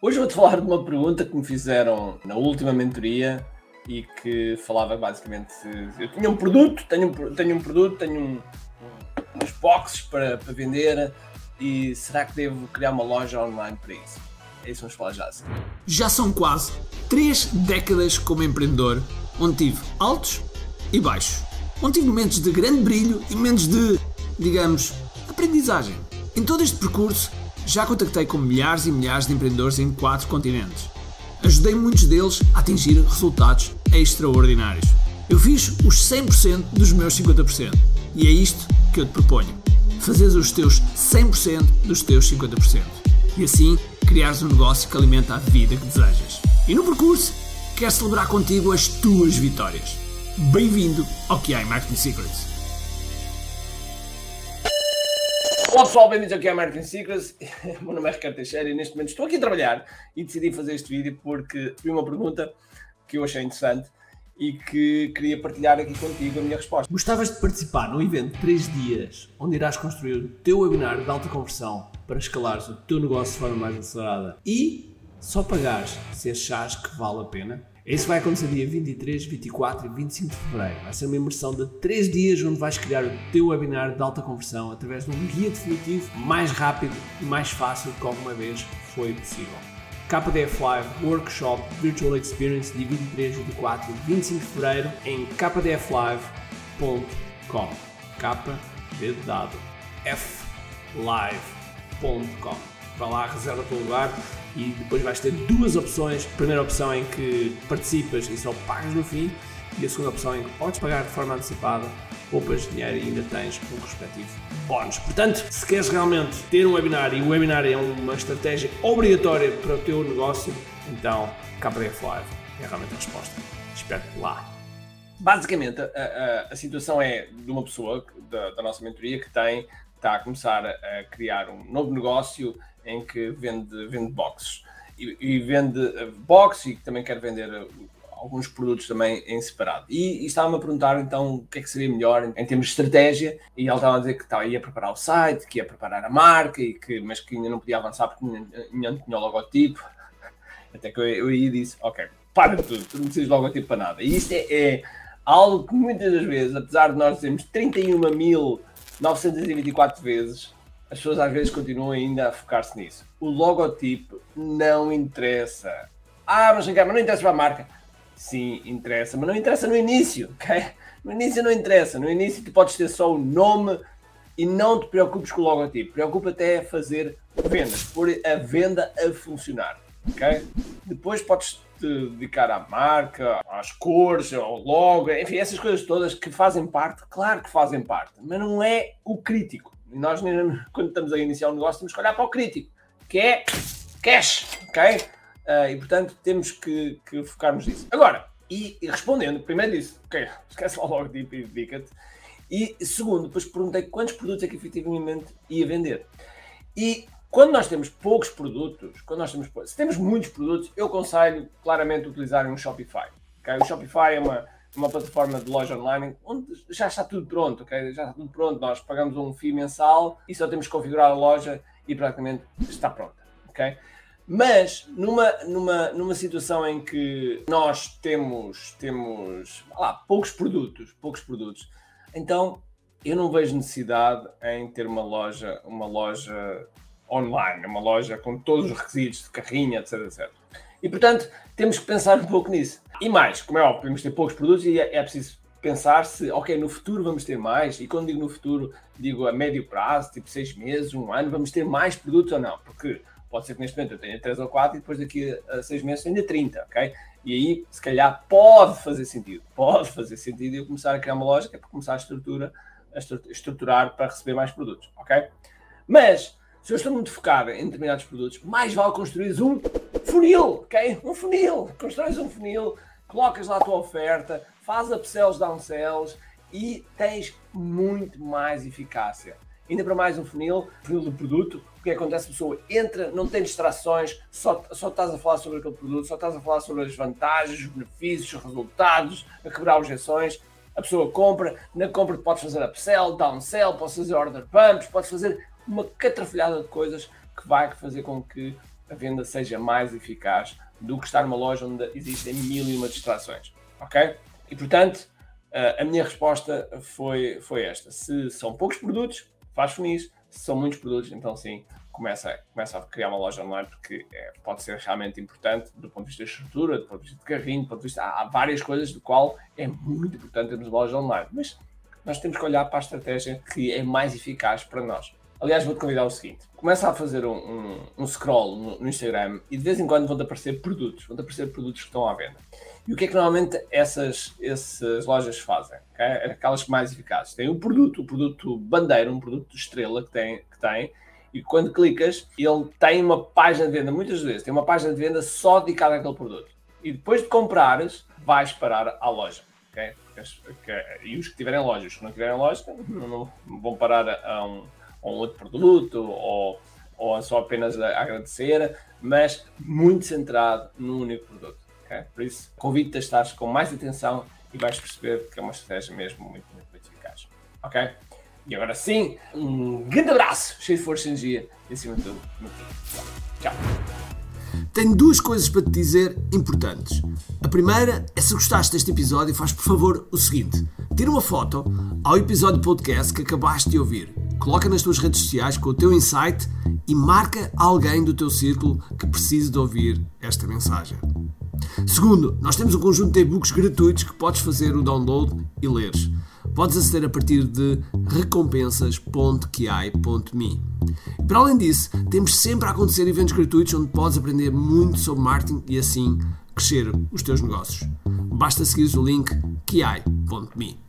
Hoje vou-te falar de uma pergunta que me fizeram na última mentoria e que falava basicamente eu tinha um produto, tenho um, tenho um produto, tenho um, uns boxes para, para vender e será que devo criar uma loja online para isso? É isso que vamos falar já assim. Já são quase três décadas como empreendedor, onde tive altos e baixos. Onde tive momentos de grande brilho e momentos de, digamos, aprendizagem. Em todo este percurso, já contactei com milhares e milhares de empreendedores em quatro continentes. Ajudei muitos deles a atingir resultados extraordinários. Eu fiz os 100% dos meus 50%. E é isto que eu te proponho. Fazeres os teus 100% dos teus 50%. E assim criares um negócio que alimenta a vida que desejas. E no percurso, quero celebrar contigo as tuas vitórias. Bem-vindo ao QI Marketing Secrets. Olá pessoal, bem-vindos aqui ao Marketing Secrets. Meu nome é Ricardo Teixeira e neste momento estou aqui a trabalhar e decidi fazer este vídeo porque recebi uma pergunta que eu achei interessante e que queria partilhar aqui contigo a minha resposta. Gostavas de participar num evento de 3 dias onde irás construir o teu webinar de alta conversão para escalares o teu negócio de forma mais acelerada e só pagares se achares que vale a pena? Isso vai acontecer dia 23, 24 e 25 de fevereiro. Vai ser uma imersão de 3 dias onde vais criar o teu webinar de alta conversão através de um guia definitivo mais rápido e mais fácil do que alguma vez foi possível. KDF Live Workshop Virtual Experience de 23, 24 e 25 de fevereiro em kdflive.com kd dado flive.com Vai lá, reserva o teu lugar e depois vais ter duas opções. A primeira opção em que participas e só pagas no fim e a segunda opção em que podes pagar de forma antecipada, poupas dinheiro e ainda tens um respectivo bónus. Portanto, se queres realmente ter um webinar e o webinar é uma estratégia obrigatória para o teu negócio, então KPF Live é realmente a resposta. Espero-te lá. Basicamente, a, a, a, situação é de uma pessoa da, da nossa mentoria que tem está a começar a criar um novo negócio em que vende, vende boxes e, e vende eh, boxes e também quer vender eh, alguns produtos também em separado. E, e estava-me a perguntar então o que é que seria melhor em, em, termos de estratégia, e ela estava a dizer que estava, ia preparar o site, que ia preparar a marca, e que, mas que ainda não podia avançar porque ainda não tinha o logotipo. Até que eu, eu aí disse, ok, para tudo, tu não precisas de logotipo para nada. E isto é, é algo que muitas das vezes, apesar de nós termos 31.924 vezes, as pessoas às vezes continuam ainda a focar-se nisso. O logotipo não interessa. Ah, mas, mas não interessa para a marca. Sim, interessa, mas não interessa no início, ok? No início não interessa. No início tu podes ter só o nome e não te preocupes com o logotipo. Preocupa até fazer vendas, pôr a venda a funcionar, ok? Depois podes dedicar à marca, às cores, ao logo, enfim, essas coisas todas que fazem parte, claro que fazem parte, mas não é o crítico. Nós, quando estamos a iniciar um negócio, temos que olhar para o crítico, que é cash, ok? Uh, e portanto temos que, que focarmos nisso. Agora, e, e, respondendo, primeiro disse, ok, esquece lá logo de dedica-te. E segundo, depois perguntei quantos produtos é que efetivamente ia vender. E quando nós temos poucos produtos, quando nós temos se temos muitos produtos, eu aconselho claramente utilizar um Shopify. Okay? O Shopify é uma uma plataforma de loja online onde já está tudo pronto, ok? Já está tudo pronto. Nós pagamos um FII mensal e só temos que configurar a loja e praticamente está pronta, ok? Mas numa, numa, numa situação em que nós temos, temos lá, poucos produtos, poucos produtos, então eu não vejo necessidade em ter uma loja, uma loja online, uma loja com todos os requisitos de carrinha, etc, etc. E portanto, temos que pensar um pouco nisso. E mais, como é óbvio, podemos ter poucos produtos e é, é preciso pensar se, ok, no futuro vamos ter mais, e quando digo no futuro, digo a médio prazo, tipo seis meses, um ano, vamos ter mais produtos ou não? Porque pode ser que neste momento eu tenha três ou quatro e depois daqui a seis meses tenha 30, ok? E aí, se calhar, pode fazer sentido, pode fazer sentido eu começar a criar uma é para começar a, estrutura, a estruturar para receber mais produtos, ok? Mas, se eu estou muito focado em determinados produtos, mais vale construir um funil, ok? Um funil. Constróis um funil, colocas lá a tua oferta, faz upsells, downsells e tens muito mais eficácia. Ainda para mais um funil, funil do produto, o que acontece? A pessoa entra, não tem distrações, só, só estás a falar sobre aquele produto, só estás a falar sobre as vantagens, os benefícios, os resultados, a quebrar objeções. A pessoa compra, na compra podes fazer upsell, downsell, podes fazer order pumps, podes fazer uma catrafilhada de coisas que vai fazer com que a venda seja mais eficaz do que estar numa loja onde existem mil e uma distrações, ok? E portanto, a minha resposta foi, foi esta. Se são poucos produtos, faz funis. Se são muitos produtos, então sim, começa, começa a criar uma loja online porque é, pode ser realmente importante do ponto de vista da estrutura, do ponto de vista de carrinho, do ponto de vista. Há, há várias coisas do qual é muito importante termos uma loja online. Mas nós temos que olhar para a estratégia que é mais eficaz para nós. Aliás, vou-te convidar o seguinte: começa a fazer um, um, um scroll no, no, Instagram e de vez em quando vão-te aparecer produtos, vão-te aparecer produtos que estão à venda. E o que é que normalmente essas, essas lojas fazem? Okay? Aquelas mais eficazes. Tem um produto, o um produto bandeira, um produto estrela que tem, que tem, e quando clicas, ele tem uma página de venda, muitas vezes, tem uma página de venda só dedicada àquele produto. E depois de comprares, vais parar à loja. Okay? E os que tiverem loja, os que não tiverem loja, não, não vão parar a um, a um outro produto ou, ou só apenas agradecer, mas muito centrado num único produto. Okay? Por isso, convido-te a estar com mais atenção e vais perceber que é uma estratégia mesmo muito, muito, muito eficaz. Ok? E agora sim, um grande abraço, cheio de força e energia e acima de tudo, muito Tchau. Tenho duas coisas para te dizer importantes. A primeira é se gostaste deste episódio, faz por favor o seguinte: tira uma foto ao episódio podcast que acabaste de ouvir, coloca nas tuas redes sociais com o teu insight e marca alguém do teu círculo que precise de ouvir esta mensagem. Segundo, nós temos um conjunto de e-books gratuitos que podes fazer o download e leres. Podes aceder a partir de recompensas.ki.me. Para além disso, temos sempre a acontecer eventos gratuitos onde podes aprender muito sobre marketing e assim crescer os teus negócios. Basta seguir o link ki.me.